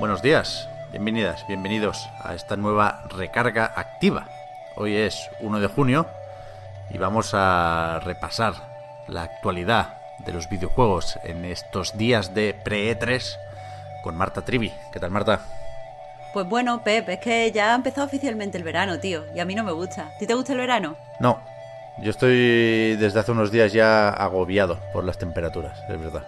Buenos días, bienvenidas, bienvenidos a esta nueva recarga activa. Hoy es 1 de junio y vamos a repasar la actualidad de los videojuegos en estos días de pre-E3 con Marta Trivi. ¿Qué tal, Marta? Pues bueno, Pep, es que ya ha empezado oficialmente el verano, tío, y a mí no me gusta. ¿A ti te gusta el verano? No, yo estoy desde hace unos días ya agobiado por las temperaturas, es verdad,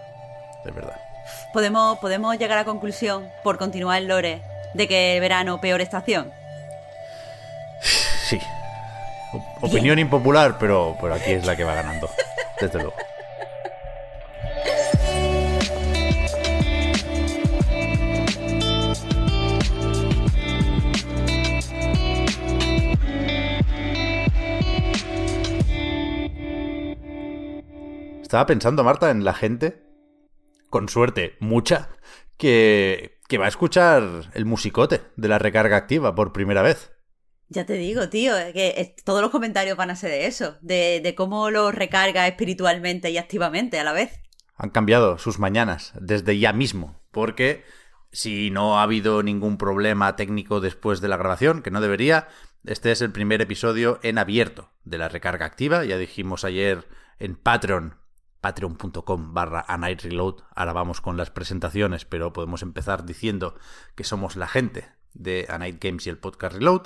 es verdad. Podemos, podemos llegar a la conclusión, por continuar el lore, de que el verano peor estación. Sí. O- opinión impopular, pero, pero aquí es la que va ganando, desde luego. Estaba pensando, Marta, en la gente, con suerte, mucha, que, que va a escuchar el musicote de la recarga activa por primera vez. Ya te digo, tío, que todos los comentarios van a ser de eso, de, de cómo lo recarga espiritualmente y activamente a la vez. Han cambiado sus mañanas desde ya mismo, porque si no ha habido ningún problema técnico después de la grabación, que no debería, este es el primer episodio en abierto de la recarga activa. Ya dijimos ayer en Patreon, patreon.com barra reload. Ahora vamos con las presentaciones, pero podemos empezar diciendo que somos la gente de A Night Games y el podcast Reload.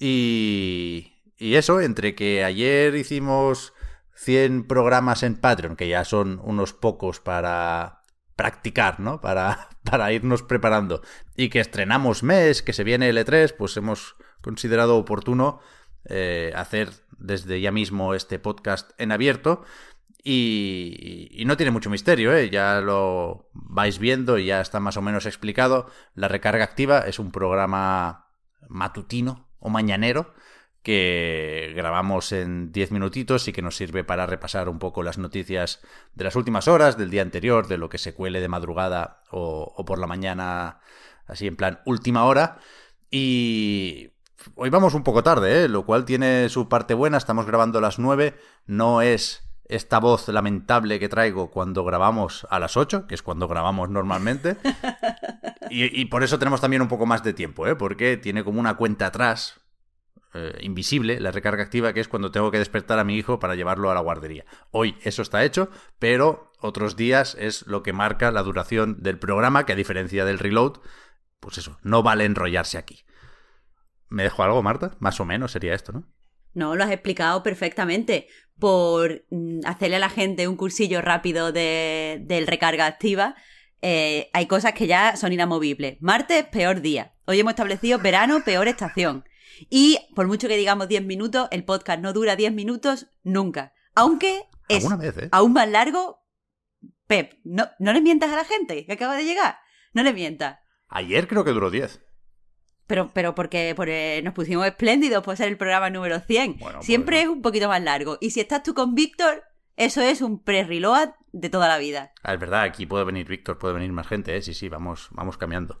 Y, y eso, entre que ayer hicimos 100 programas en Patreon, que ya son unos pocos para practicar, ¿no? Para, para irnos preparando. Y que estrenamos mes, que se viene el E3, pues hemos considerado oportuno eh, hacer desde ya mismo este podcast en abierto. Y, y no tiene mucho misterio, ¿eh? ya lo vais viendo y ya está más o menos explicado. La recarga activa es un programa matutino o mañanero que grabamos en 10 minutitos y que nos sirve para repasar un poco las noticias de las últimas horas, del día anterior, de lo que se cuele de madrugada o, por la mañana, así en plan última hora. Y hoy vamos un poco tarde, ¿eh? lo cual tiene su parte buena. Estamos grabando a las 9. No es esta voz lamentable que traigo cuando grabamos a las 8, que es cuando grabamos normalmente. Y, y por eso tenemos también un poco más de tiempo, ¿eh? porque tiene como una cuenta atrás. eh, invisible, la recarga activa, que es cuando tengo que despertar a mi hijo para llevarlo a la guardería. Hoy eso está hecho, pero otros días es lo que marca la duración del programa, que a diferencia del reload, pues eso, no vale enrollarse aquí. ¿Me dejo algo, Marta? Más o menos sería esto, ¿no? No, lo has explicado perfectamente. Por mm, hacerle a la gente un cursillo rápido de, del recarga activa, eh, hay cosas que ya son inamovibles. Martes, peor día. Hoy hemos establecido verano, peor estación. Y por mucho que digamos 10 minutos, el podcast no dura 10 minutos nunca. Aunque es vez, ¿eh? aún más largo. Pep, no, no le mientas a la gente que acaba de llegar. No le mientas. Ayer creo que duró 10. Pero, pero porque, porque nos pusimos espléndidos por ser el programa número 100. Bueno, Siempre pues es un poquito más largo. Y si estás tú con Víctor, eso es un pre-reload de toda la vida. Ah, es verdad, aquí puede venir Víctor, puede venir más gente, ¿eh? Sí, sí, vamos, vamos cambiando.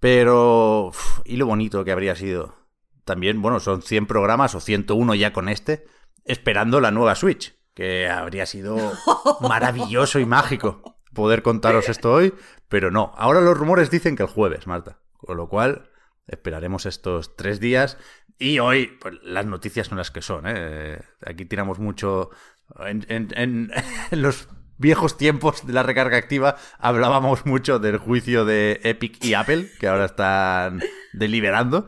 Pero... uf, y lo bonito que habría sido. También, bueno, son 100 programas o 101 ya con este, esperando la nueva Switch, que habría sido maravilloso y mágico poder contaros esto hoy, pero no. Ahora los rumores dicen que el jueves, Marta. Con lo cual, esperaremos estos tres días. Y hoy, pues las noticias son las que son, ¿eh? Aquí tiramos mucho. En, los viejos tiempos de la recarga activa hablábamos mucho del juicio de Epic y Apple, que ahora están deliberando.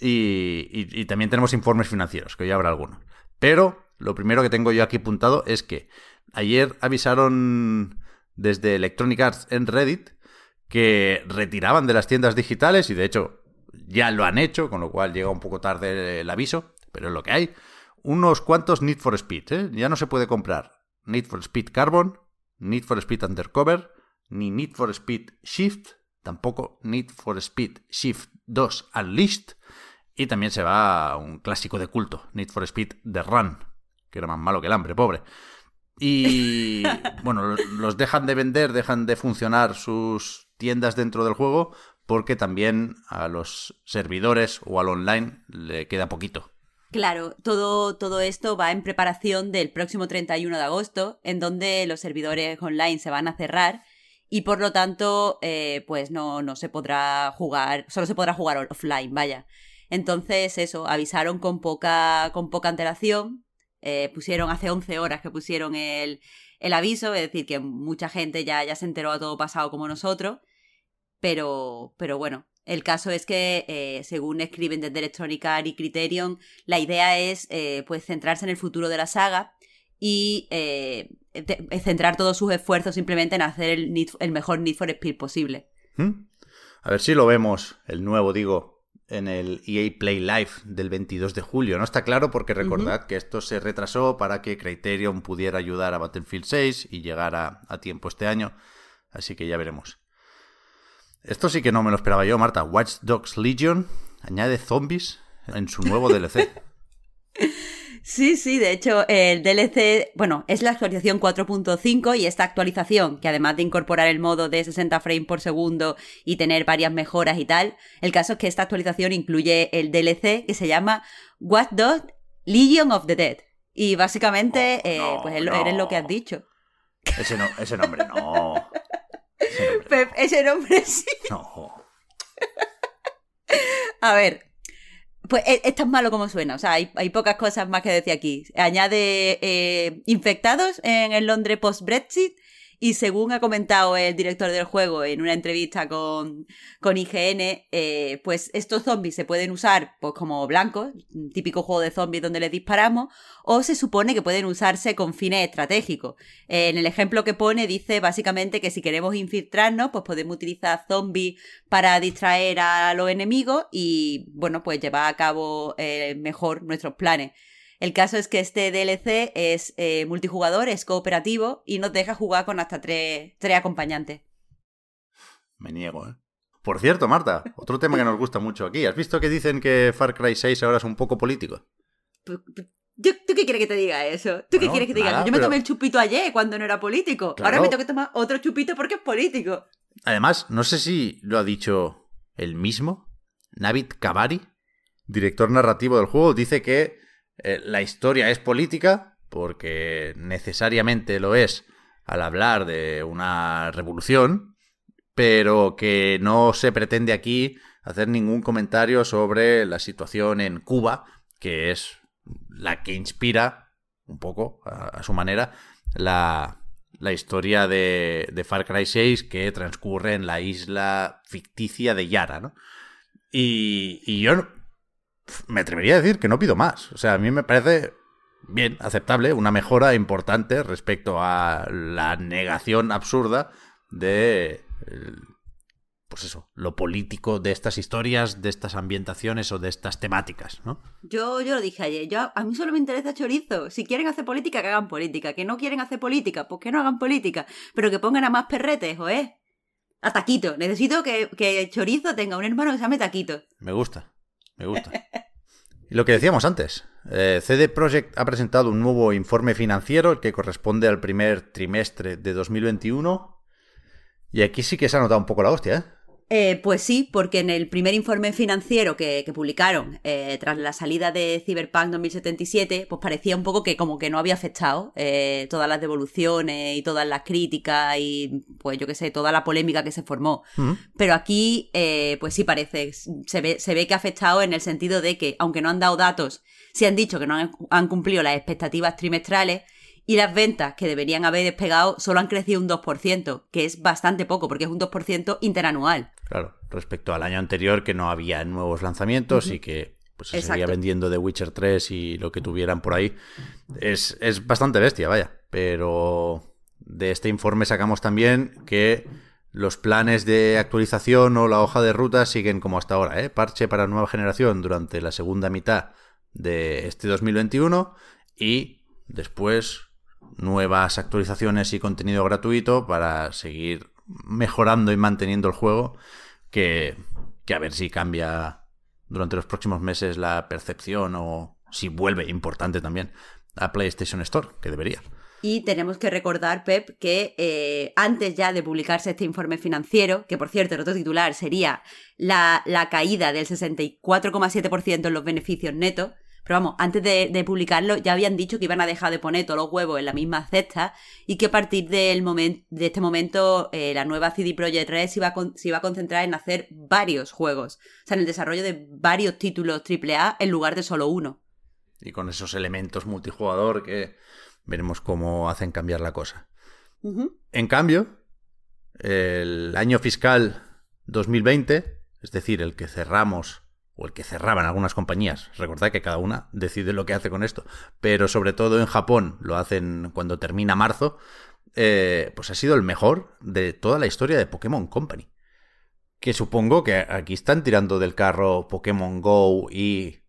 Y, y- y también tenemos informes financieros, que hoy habrá algunos. Pero lo primero que tengo yo aquí apuntado es que ayer avisaron desde Electronic Arts en Reddit que retiraban de las tiendas digitales y de hecho ya lo han hecho, con lo cual llega un poco tarde el aviso, pero es lo que hay. Unos cuantos Need for Speed, ¿eh? Ya no se puede comprar Need for Speed Carbon, Need for Speed Undercover, ni Need for Speed Shift, tampoco Need for Speed Shift 2 Unleashed, y también se va un clásico de culto, Need for Speed The Run, que era más malo que el hambre, pobre. Y bueno, los dejan de vender, dejan de funcionar sus tiendas dentro del juego porque también a los servidores o al online le queda poquito. Claro, todo, todo esto va en preparación del próximo 31 de agosto, en donde los servidores online se van a cerrar y por lo tanto, eh, pues no, no se podrá jugar, solo se podrá jugar offline, vaya. Entonces, eso, avisaron con poca, con poca antelación, eh, pusieron hace 11 horas que pusieron el, el aviso, es decir, que mucha gente ya, ya se enteró a todo pasado como nosotros, pero, pero bueno, el caso es que, eh, según escriben desde Electronic Arts y Criterion, la idea es eh, pues centrarse en el futuro de la saga y eh, centrar todos sus esfuerzos simplemente en hacer el, el mejor Need for Speed posible. ¿Mm? A ver si lo vemos, el nuevo, digo, en el EA Play Live del 22 de julio. No está claro porque recordad que esto se retrasó para que Criterion pudiera ayudar a Battlefield 6 y llegara a tiempo este año. Así que ya veremos. Esto sí que no me lo esperaba yo, Marta. Watch Dogs Legion añade zombies en su nuevo DLC. Sí, sí, de hecho el DLC, bueno, es la actualización 4.5 y esta actualización, que además de incorporar el modo de 60 frames por segundo y tener varias mejoras y tal, el caso es que esta actualización incluye el DLC que se llama Watch Dogs Legion of the Dead. Y básicamente, Oh, eh, pues no. eres lo que has dicho. Ese, no, ese nombre no. Ese nombre Pep, ese nombre sí. no. A ver, pues es, es tan malo como suena. O sea, hay, hay pocas cosas más que decir aquí. Añade eh, infectados en el Londres post-Brexit. Y según ha comentado el director del juego en una entrevista con, con IGN, eh, pues estos zombies se pueden usar pues, como blancos, típico juego de zombies donde les disparamos, o se supone que pueden usarse con fines estratégicos. En el ejemplo que pone dice básicamente que si queremos infiltrarnos, pues podemos utilizar zombies para distraer a los enemigos y, bueno, pues llevar a cabo eh, mejor nuestros planes. El caso es que este DLC es eh, multijugador, es cooperativo y nos deja jugar con hasta tres, tres acompañantes. Me niego, ¿eh? Por cierto, Marta, otro tema que nos gusta mucho aquí. ¿Has visto que dicen que Far Cry 6 ahora es un poco político? Pu- pu- ¿Yo- ¿Tú qué quieres que te diga eso? ¿Tú qué quieres que te diga? nada, eso? Yo me pero- tomé el chupito ayer cuando no era político. Claro. Ahora me tengo que tomar otro chupito porque es político. Además, no sé si lo ha dicho el mismo, Navid Kavari, director narrativo del juego, dice que eh, la historia es política, porque necesariamente lo es al hablar de una revolución, pero que no se pretende aquí hacer ningún comentario sobre la situación en Cuba, que es la que inspira un poco, a, su manera, la, la historia de, de Far Cry 6 que transcurre en la isla ficticia de Yara, ¿no? Y, y yo me atrevería a decir que no pido más. O sea, a mí me parece bien, aceptable, una mejora importante respecto a la negación absurda de... el- pues eso, lo político de estas historias, de estas ambientaciones o de estas temáticas, ¿no? Yo, yo lo dije ayer, yo, a mí solo me interesa chorizo. Si quieren hacer política, que hagan política. Que no quieren hacer política, pues que no hagan política. Pero que pongan a más perretes, ¿o es? A Taquito. Necesito que, que Chorizo tenga un hermano que se llame Taquito. Me gusta, me gusta. Lo que decíamos antes, eh, CD Projekt ha presentado un nuevo informe financiero que corresponde al primer trimestre de 2021. Y aquí sí que se ha notado un poco la hostia, ¿eh? Eh, pues sí, porque en el primer informe financiero que, que publicaron eh, tras la salida de Cyberpunk 2077, pues parecía un poco que como que no había afectado eh, todas las devoluciones y todas las críticas y pues yo qué sé, toda la polémica que se formó. Ujú. Pero aquí, eh, pues sí parece, se ve, se ve que ha afectado en el sentido de que, aunque no han dado datos, sí han dicho que no han, han cumplido las expectativas trimestrales y las ventas que deberían haber despegado solo han crecido un 2%, que es bastante poco, porque es un 2% interanual. Claro, respecto al año anterior que no había nuevos lanzamientos y que pues, se seguía vendiendo The Witcher 3 y lo que tuvieran por ahí. Es, es bastante bestia, vaya. Pero de este informe sacamos también que los planes de actualización o la hoja de ruta siguen como hasta ahora. ¿eh? Parche para nueva generación durante la segunda mitad de este 2021 y después nuevas actualizaciones y contenido gratuito para seguir mejorando y manteniendo el juego que, que a ver si cambia durante los próximos meses la percepción o si vuelve importante también a PlayStation Store, que debería. Y tenemos que recordar, Pep, que eh, antes ya de publicarse este informe financiero, que por cierto el otro titular sería la, la caída del 64,7% en los beneficios netos, Pero vamos, antes de, publicarlo ya habían dicho que iban a dejar de poner todos los huevos en la misma cesta y que a partir del momento, de este momento eh, la nueva CD Projekt Red se iba, a se iba a concentrar en hacer varios juegos. O sea, en el desarrollo de varios títulos AAA en lugar de solo uno. Y con esos elementos multijugador que veremos cómo hacen cambiar la cosa. En cambio, el año fiscal 2020, es decir, el que cerramos o el que cerraban algunas compañías, recordad que cada una decide lo que hace con esto, pero sobre todo en Japón lo hacen cuando termina marzo, eh, pues ha sido el mejor de toda la historia de Pokémon Company. Que supongo que aquí están tirando del carro Pokémon Go y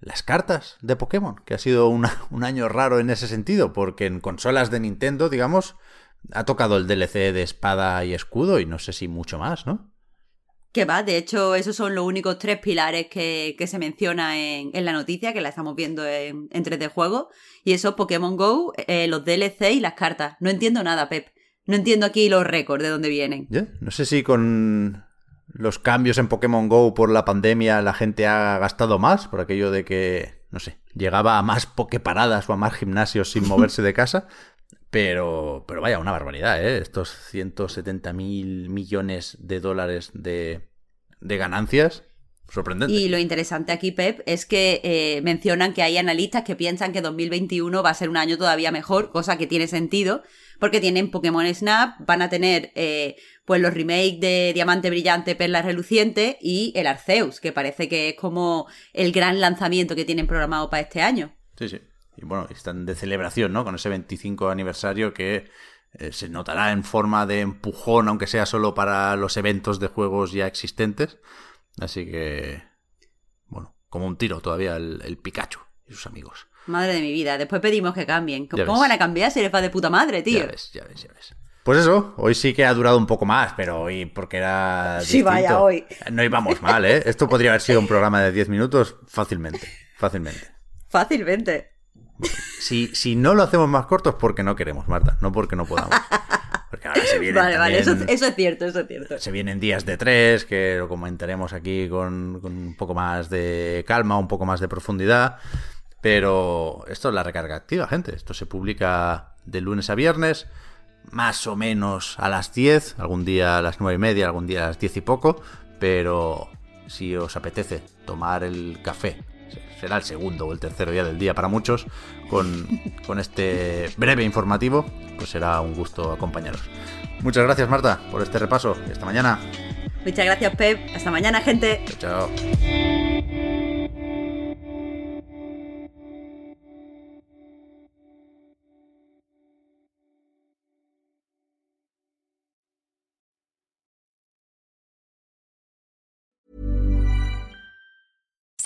las cartas de Pokémon, que ha sido un año raro en ese sentido, porque en consolas de Nintendo, digamos, ha tocado el DLC de espada y escudo y no sé si mucho más, ¿no? Que va, de hecho, esos son los únicos tres pilares que, se menciona en, la noticia, que la estamos viendo en, en 3D Juego. Y eso, Pokémon Go, eh, los DLC y las cartas. No entiendo nada, Pep. No entiendo aquí los récords de dónde vienen. No sé si con los cambios en Pokémon Go por la pandemia la gente ha gastado más, por aquello de que, no sé, llegaba a más Poképaradas o a más gimnasios sin moverse de casa. Pero, pero vaya, una barbaridad, ¿eh? Estos 170 mil millones de dólares de, de ganancias. Sorprendente. Y lo interesante aquí, Pep, es que eh, mencionan que hay analistas que piensan que 2021 va a ser un año todavía mejor, cosa que tiene sentido, porque tienen Pokémon Snap, van a tener eh, pues los remakes de Diamante Brillante, Perla Reluciente y el Arceus, que parece que es como el gran lanzamiento que tienen programado para este año. Sí, sí. Y bueno, están de celebración, ¿no? Con ese 25 aniversario que eh, se notará en forma de empujón, aunque sea solo para los eventos de juegos ya existentes. Así que, bueno, como un tiro todavía el, Pikachu y sus amigos. Madre de mi vida, después pedimos que cambien. ¿Cómo van a cambiar si eres de puta madre, tío? Ya ves, ya ves, ya ves. Pues eso, hoy sí que ha durado un poco más, pero hoy porque era. Sí, vaya, hoy. No íbamos mal, ¿eh? Esto podría haber sido un programa de 10 minutos fácilmente. Fácilmente. Fácilmente. Si, si no lo hacemos más corto es porque no queremos, Marta, no porque no podamos. Porque ahora se vienen vale, vale, eso, es cierto, eso es cierto. Se vienen días de tres, que lo comentaremos aquí con, un poco más de calma, un poco más de profundidad. Pero esto es la recarga activa, gente. Esto se publica de lunes a viernes, más o menos a las 10, algún día a las nueve y media, algún día a las 10 y poco. Pero si os apetece tomar el café será el segundo o el tercero día del día para muchos, con, con este breve informativo, pues será un gusto acompañaros. Muchas gracias Marta por este repaso y hasta mañana. Muchas gracias Pep, hasta mañana gente. chao.